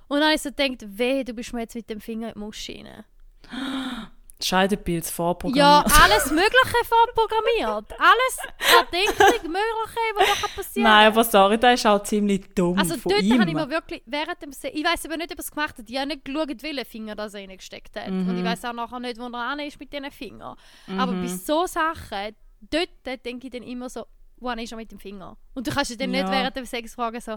[SPEAKER 1] Und dann habe ich so gedacht, weh, du bist mir jetzt mit dem Finger in die rein.
[SPEAKER 2] Scheidepilz vorprogrammiert.
[SPEAKER 1] Ja, alles Mögliche vorprogrammiert. Alles erdenklich Mögliche, was da passieren
[SPEAKER 2] Nein, aber sorry, das ist auch ziemlich dumm
[SPEAKER 1] Also
[SPEAKER 2] von
[SPEAKER 1] dort
[SPEAKER 2] ihm.
[SPEAKER 1] habe ich mir wirklich während dem Se ich weiß aber nicht, ob er es gemacht hat. Ich habe nicht geschaut, welchen Finger das er reingesteckt hat. Und
[SPEAKER 2] Mhm.
[SPEAKER 1] ich weiß auch nachher nicht, wo er an ist mit diesen Fingern. Aber bei so Sachen, dort denke ich dann immer so, wo ist er mit dem Finger? Und du kannst dich dann nicht
[SPEAKER 2] Ja.
[SPEAKER 1] während dem Sex fragen so,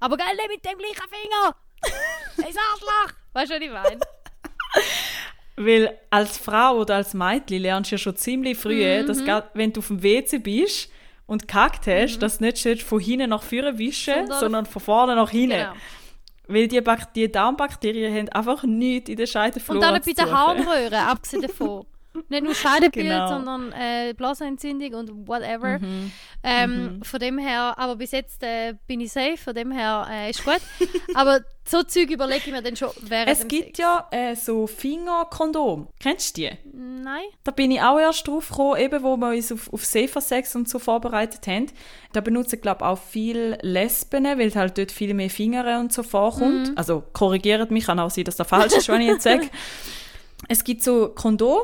[SPEAKER 1] aber geil, nicht mit dem gleichen Finger! Ein Arschloch! Weißt du, was ich meine?
[SPEAKER 2] Weil als Frau oder als Mädchen lernst du ja schon ziemlich früh,
[SPEAKER 1] Mhm.
[SPEAKER 2] dass wenn du auf dem WC bist und gekackt hast, dass du nicht von hinten nach vorne wischen,
[SPEAKER 1] Mhm. Sondern-
[SPEAKER 2] sondern von vorne nach hinten.
[SPEAKER 1] Genau.
[SPEAKER 2] Weil die, die Darmbakterien haben einfach nichts in der Scheideflora
[SPEAKER 1] Und dann bei der. Harnröhre, abgesehen davon. Nicht nur Scheidenbild,
[SPEAKER 2] Genau.
[SPEAKER 1] sondern äh, Blasenentzündung und whatever. Ähm, Von dem her, aber bis jetzt äh, bin ich safe, von dem her äh, ist gut. aber so Zeug überlege ich mir dann schon während
[SPEAKER 2] Es gibt
[SPEAKER 1] Sex.
[SPEAKER 2] ja äh, so Fingerkondom. Kennst du die?
[SPEAKER 1] Nein?
[SPEAKER 2] Da bin ich auch erst drauf gekommen, eben wo wir uns auf, auf Safer Sex und so vorbereitet haben. Da benutzen, glaube ich, auch viele Lesben, weil halt dort viel mehr Finger und so vorkommt. Also korrigiert mich, kann auch sein, dass das falsch ist, wenn ich jetzt sage. Es gibt so Kondom,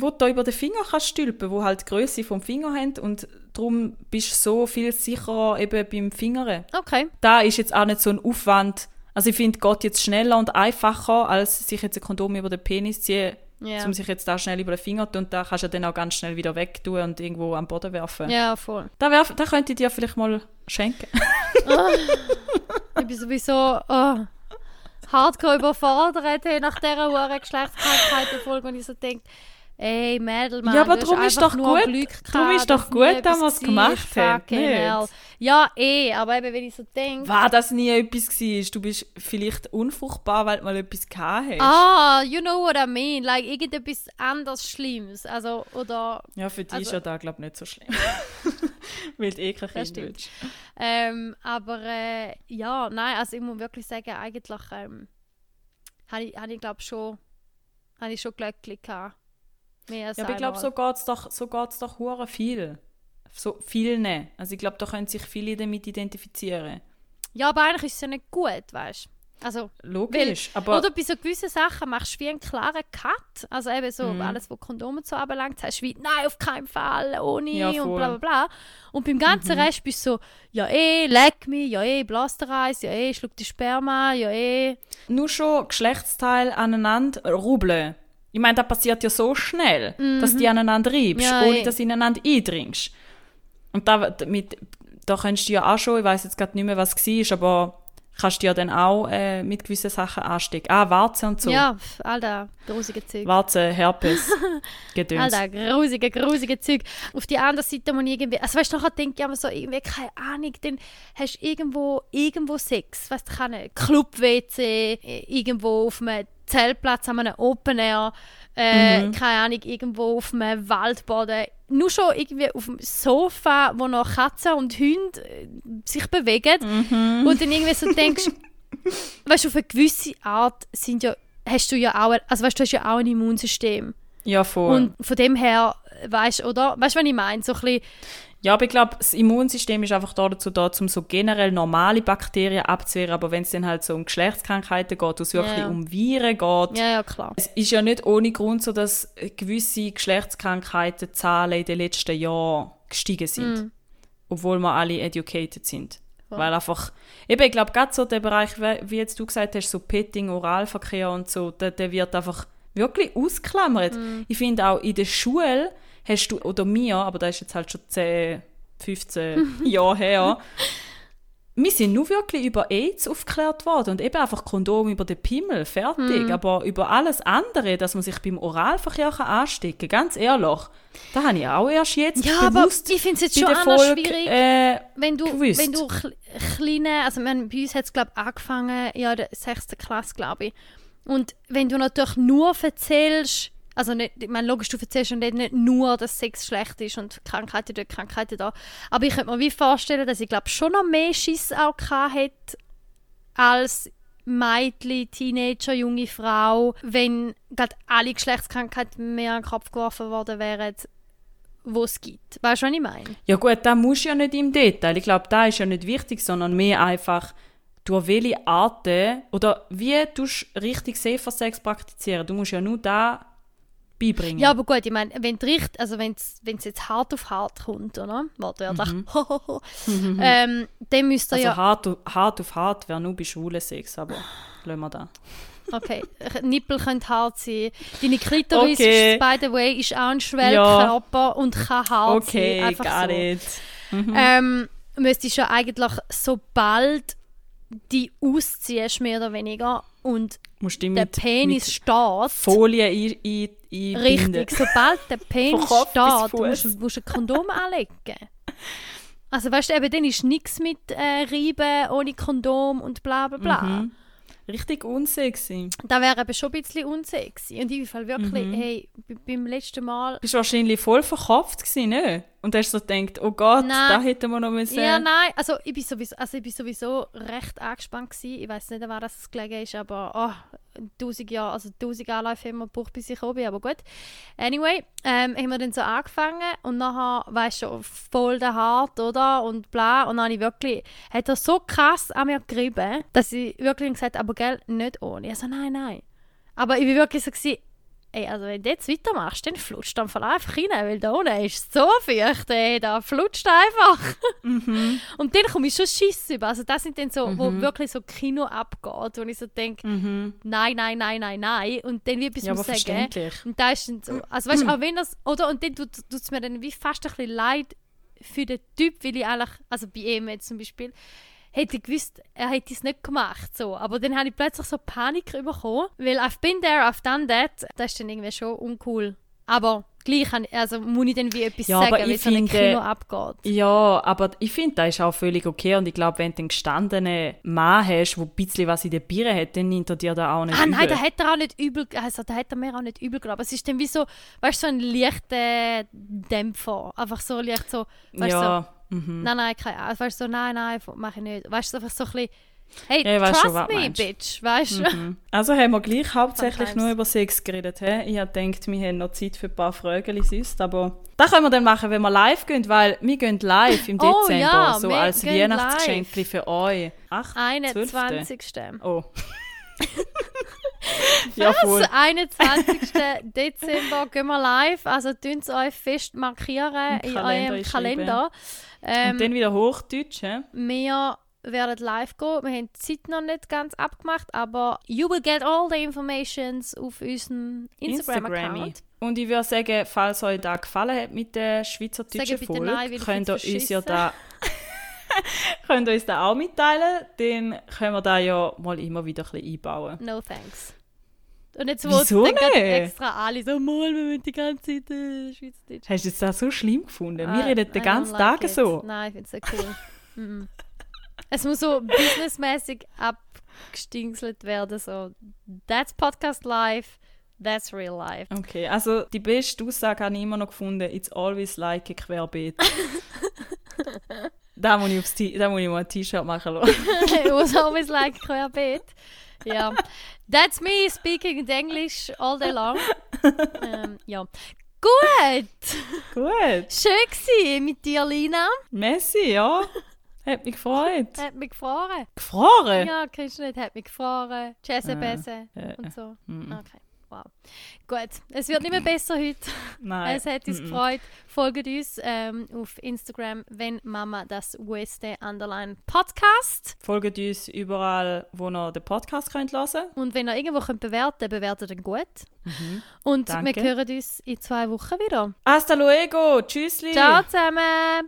[SPEAKER 2] wo du über den Finger kannst stülpen, wo halt die Größe vom Finger haben und darum bist du so viel sicherer eben beim Fingern.
[SPEAKER 1] Okay.
[SPEAKER 2] Da ist jetzt auch nicht so ein Aufwand. Also ich finde, geht jetzt schneller und einfacher, als sich jetzt ein Kondom über den Penis ziehen,
[SPEAKER 1] Ja.
[SPEAKER 2] um sich jetzt da schnell über den Finger zu tun. Und da kannst du dann auch ganz schnell wieder wegtun und irgendwo am Boden werfen.
[SPEAKER 1] Ja, voll.
[SPEAKER 2] Da, werf, da könnte ich dir vielleicht mal schenken.
[SPEAKER 1] Ich bin sowieso oh, hardcore überfordert hey, nach dieser hohen Geschlechtskrankheit-Folge, und ich so denke, ey, Mädel, Mann,
[SPEAKER 2] Ja, aber darum ist doch gut- darum ist doch gut, dass wir es gemacht haben,
[SPEAKER 1] hell. Ja, eh, aber eben, wenn ich so denke,
[SPEAKER 2] War das nie etwas war? Du bist vielleicht unfruchtbar, weil du mal etwas gehabt hast.
[SPEAKER 1] ah, you know what I mean, like irgendetwas anderes Schlimmes, also, oder,
[SPEAKER 2] Ja, für dich
[SPEAKER 1] Also-
[SPEAKER 2] ist ja da, glaube ich, nicht so schlimm. weil du eh kein Kind willst.
[SPEAKER 1] ähm, aber, äh, ja, nein, also ich muss wirklich sagen, eigentlich, ähm, habe ich, hab ich glaube schon, habe ich schon Glöckchen gehabt. Mehr
[SPEAKER 2] Ja, aber ich glaube, so geht es doch, so geht's doch hure viel. So vielen. Also ich glaube, da können sich viele damit identifizieren.
[SPEAKER 1] Ja, aber eigentlich ist es ja nicht gut, weißt du? Also,
[SPEAKER 2] Logisch. aber
[SPEAKER 1] oder bei so gewissen Sachen machst du wie einen klaren Cut. Also eben so
[SPEAKER 2] Mhm.
[SPEAKER 1] alles, was Kondome so anbelangt, hast du wie, nein, auf keinen Fall, ohne
[SPEAKER 2] Ja,
[SPEAKER 1] und.
[SPEAKER 2] Mhm.
[SPEAKER 1] bla bla bla. Und beim ganzen Rest bist du so, ja eh, leck mich, ja eh, Blastereis, ja eh, schluck die Sperma, ja eh.
[SPEAKER 2] nur schon Geschlechtsteile aneinander rubbeln. Ich meine, das passiert ja so schnell, dass die aneinander reibst,
[SPEAKER 1] Ja,
[SPEAKER 2] ohne
[SPEAKER 1] eh.
[SPEAKER 2] dass du ineinander eindringst. Und da, mit, da könntest du ja auch schon, ich weiß jetzt gerade nicht mehr, was es war, aber kannst du ja dann auch äh, mit gewissen Sachen anstecken. Ah, Warze und so.
[SPEAKER 1] Ja, pf, Alter, grusige Zeug.
[SPEAKER 2] Warze, Herpes, Gedöns.
[SPEAKER 1] Alter, grusige, grusige Zeug. Auf die andere Seite muss ich irgendwie, also weißt du, nachher denke ich immer so, irgendwie, keine Ahnung, dann hast du irgendwo, irgendwo Sex, weißt du, Club-WC, äh, irgendwo auf einem Zeltplatz, an einem Open Air, äh,
[SPEAKER 2] Mhm.
[SPEAKER 1] keine Ahnung, irgendwo auf einem Waldboden. Nur schon irgendwie auf dem Sofa, wo noch Katzen und Hunde äh, sich bewegen.
[SPEAKER 2] Mhm.
[SPEAKER 1] Und dann irgendwie so denkst, weißt du, auf eine gewisse Art sind ja, hast du ja auch, also weißt du, du hast ja auch ein Immunsystem.
[SPEAKER 2] Ja, voll.
[SPEAKER 1] Und von dem her, weißt du, oder? Weißt du, was ich meine? So ein bisschen,
[SPEAKER 2] Ja, aber ich glaube, das Immunsystem ist einfach dazu da, um so generell normale Bakterien abzuwehren. Aber wenn es dann halt so um Geschlechtskrankheiten geht, wo es wirklich
[SPEAKER 1] Ja.
[SPEAKER 2] um Viren geht,
[SPEAKER 1] ja, ja, klar.
[SPEAKER 2] es ist ja nicht ohne Grund so, dass gewisse Geschlechtskrankheitenzahlen in den letzten Jahren gestiegen sind.
[SPEAKER 1] Mhm.
[SPEAKER 2] Obwohl wir alle educated sind. Weil einfach, eben, ich glaube, gerade so der Bereich, wie wie jetzt du gesagt hast, so Petting, Oralverkehr und so, der, der wird einfach wirklich ausklammert.
[SPEAKER 1] Mhm.
[SPEAKER 2] Ich finde auch in der Schule hast du, oder mir, aber da ist jetzt halt schon 10, 15 Jahre her, wir sind nur wirklich über AIDS aufgeklärt worden und eben einfach Kondom über den Pimmel, fertig.
[SPEAKER 1] Mhm.
[SPEAKER 2] Aber über alles andere, dass man sich beim Oralverkehr kann anstecken kann, ganz ehrlich, da habe ich auch erst jetzt
[SPEAKER 1] Ja, aber
[SPEAKER 2] bewusst
[SPEAKER 1] ich finde es jetzt schon
[SPEAKER 2] Folge,
[SPEAKER 1] schwierig.
[SPEAKER 2] äh,
[SPEAKER 1] wenn du,
[SPEAKER 2] gewusst.
[SPEAKER 1] wenn du kle- kleine, also wir haben- bei uns hat es glaube ich angefangen, ja der sechsten Klasse glaube ich. Und wenn du natürlich nur erzählst, also nicht, ich meine, logisch, du erzählst und nicht nur, dass Sex schlecht ist und Krankheiten dort, Krankheiten da. Aber ich könnte mir wie vorstellen, dass ich glaube schon noch mehr Schiss auch hatte als Mädchen, Teenager, junge Frau, wenn gerade alle Geschlechtskrankheiten mir an den Kopf geworfen worden wären, wo es gibt. Weißt du, was ich meine?
[SPEAKER 2] Ja gut, da musst du ja nicht im Detail. Ich glaube, da ist ja nicht wichtig, sondern mehr einfach, durch welche Arten oder wie du richtig Safer Sex praktizieren. Du musst ja nur da beibringen.
[SPEAKER 1] Ja, aber gut, ich meine, wenn es also wenn's, wenn's jetzt hart auf hart kommt, oder? Wortwörtlich. ähm, dann müsst ihr
[SPEAKER 2] also
[SPEAKER 1] ja...
[SPEAKER 2] hart, auf- hart auf hart wäre nur bei schwulen Sex, aber lassen wir da.
[SPEAKER 1] Okay, Nippel können hart sein. Deine Klitoris,
[SPEAKER 2] Okay.
[SPEAKER 1] ist, by the way, ist auch ein Schwellkörper und kann hart
[SPEAKER 2] Okay,
[SPEAKER 1] sein. Einfach
[SPEAKER 2] gar
[SPEAKER 1] so.
[SPEAKER 2] nicht.
[SPEAKER 1] Ähm, müsstest du ja eigentlich, sobald die ausziehst, mehr oder weniger, und der Penis
[SPEAKER 2] mit
[SPEAKER 1] steht,
[SPEAKER 2] Folie ein, ein, einbinden.
[SPEAKER 1] Richtig, sobald der Penis steht, musst, du- musst du ein Kondom anlegen. Also weißt du, eben, dann ist nichts mit äh, Reiben ohne Kondom und bla bla bla.
[SPEAKER 2] Mhm. Richtig unsexy.
[SPEAKER 1] Da wäre eben schon ein bisschen unsexy. Und ich Fall wirklich,
[SPEAKER 2] Mhm.
[SPEAKER 1] hey, beim letzten Mal...
[SPEAKER 2] Bist wahrscheinlich voll verkopft gewesen, ne? Und hast so gedacht, oh Gott,
[SPEAKER 1] Nein.
[SPEAKER 2] da hätten wir noch müssen.
[SPEAKER 1] Ja, nein, also ich bin sowieso, also ich bin sowieso recht angespannt gewesen. Ich weiß nicht, an wer das gelegen ist, aber oh, tausend Jahre, also tausend Anläufe haben wir gebraucht, bis ich bin, aber gut. Anyway, ähm, haben wir dann so angefangen und nachher, weißt du, voll der hart, oder? Und bla, und dann habe ich wirklich, hat er so krass an mir gerieben, dass ich wirklich gesagt habe, aber gell, nicht ohne. Also nein, nein. Aber ich bin wirklich so gewesen, Ey, also wenn du jetzt weitermachst, dann flutscht du einfach einfach rein, weil da unten ist so feucht, ey, da flutscht einfach. Und dann komme ich schon Schiss über. Also das sind dann so, wo wirklich so Kino abgeht, wo ich so denke,
[SPEAKER 2] Mhm.
[SPEAKER 1] nein, nein, nein, nein, nein. Und dann wie etwas
[SPEAKER 2] Ja,
[SPEAKER 1] muss sagen. Und da ist dann so, also weißt du, auch wenn das, oder, und dann tut es mir dann wie fast ein bisschen leid für den Typ, weil ich eigentlich, also bei ihm jetzt zum Beispiel, hätte ich gewusst, er hätte es nicht gemacht, so. Aber dann habe ich plötzlich so Panik bekommen, weil I've been there, I've done that. Das ist dann irgendwie schon uncool. Aber gleich, also muss ich dann wie etwas
[SPEAKER 2] Ja,
[SPEAKER 1] sagen,
[SPEAKER 2] ich
[SPEAKER 1] so ein Kino abgeht.
[SPEAKER 2] Ja, aber ich finde, das ist auch völlig okay. Und ich glaube, wenn du einen gestandenen Mann hast, der ein bisschen was in der Birne hat, dann nimmt er dir da auch nicht
[SPEAKER 1] Ah nein,
[SPEAKER 2] übel.
[SPEAKER 1] da hat er auch nicht übel, also da hat er mir auch nicht übel genommen. Es ist dann wie so, weißt du, so ein leichter Dämpfer. Einfach so leicht so, weißt du, so,
[SPEAKER 2] ja, mhm.
[SPEAKER 1] nein, nein, kein, also, weißt du, so, nein, nein, mach ich nicht. Weißt du, einfach so ein bisschen, hey,
[SPEAKER 2] Ja, schon,
[SPEAKER 1] trust
[SPEAKER 2] du
[SPEAKER 1] me,
[SPEAKER 2] meinst.
[SPEAKER 1] bitch, weißt du?
[SPEAKER 2] Mhm. Also haben wir gleich hauptsächlich
[SPEAKER 1] Sometimes.
[SPEAKER 2] nur über Sex geredet. He? Ich habe gedacht, wir haben noch Zeit für ein paar Fragen sonst, aber das können wir dann machen, wenn wir live gehen, weil wir gehen live im
[SPEAKER 1] Oh,
[SPEAKER 2] Dezember,
[SPEAKER 1] ja,
[SPEAKER 2] so als Weihnachtsgeschenk für euch. Ach,
[SPEAKER 1] 21.
[SPEAKER 2] Oh. ja.
[SPEAKER 1] Das 21. Dezember gehen wir live, also tun es euch fest markieren
[SPEAKER 2] Im
[SPEAKER 1] in eurem. Kalender. Ähm,
[SPEAKER 2] Und dann wieder Hochdeutsch, he?
[SPEAKER 1] Wir werden live gehen. Wir haben die Zeit noch nicht ganz abgemacht, aber you will get all the informations auf unserem Instagram-Account.
[SPEAKER 2] Und ich würde sagen, falls euch da gefallen hat mit der schweizerdeutschen Folge, könnt ihr uns ja da... Könnt ihr uns das auch mitteilen? Dann können wir da ja mal immer wieder ein bisschen einbauen.
[SPEAKER 1] No thanks. Und jetzt
[SPEAKER 2] Wieso
[SPEAKER 1] dann
[SPEAKER 2] nicht?
[SPEAKER 1] extra alle so, mal, wir müssen die ganze Zeit äh, Schweizerdeutsch.
[SPEAKER 2] Hast du jetzt das so schlimm gefunden? Wir
[SPEAKER 1] Ah,
[SPEAKER 2] reden den ganzen
[SPEAKER 1] don't
[SPEAKER 2] Tag
[SPEAKER 1] it.
[SPEAKER 2] so.
[SPEAKER 1] Nein, ich finde es nicht cool. Mhm. es muss so businessmäßig abgestingselt werden. So, that's Podcast life, that's real life.
[SPEAKER 2] Okay, also die beste Aussage habe ich immer noch gefunden. It's always like a Querbeet. da, muss ich aufs T da muss ich mal ein T-Shirt machen lassen.
[SPEAKER 1] It was always like querbeet. Ja. That's me speaking English all day long. ähm, ja. Gut!
[SPEAKER 2] Gut.
[SPEAKER 1] Schön gewesen mit dir, Lina.
[SPEAKER 2] Messi, ja. Hat mich gefreut.
[SPEAKER 1] Hat mich gefroren.
[SPEAKER 2] Gefroren?
[SPEAKER 1] Ja, kennst du nicht? Hat mich gefroren. Jesse Besse
[SPEAKER 2] äh,
[SPEAKER 1] und so. Okay. Wow. Gut. Es wird nicht mehr besser heute.
[SPEAKER 2] Nein.
[SPEAKER 1] Es hat uns gefreut. Folgt uns ähm, auf Instagram, wenn Mama das USD Underline Podcast.
[SPEAKER 2] Folgt uns überall, wo ihr den Podcast könnt hören
[SPEAKER 1] Und wenn ihr irgendwo könnt bewerten bewertet dann gut. Und
[SPEAKER 2] Danke.
[SPEAKER 1] wir hören uns in zwei Wochen wieder.
[SPEAKER 2] Hasta luego. Tschüssli.
[SPEAKER 1] Ciao zusammen!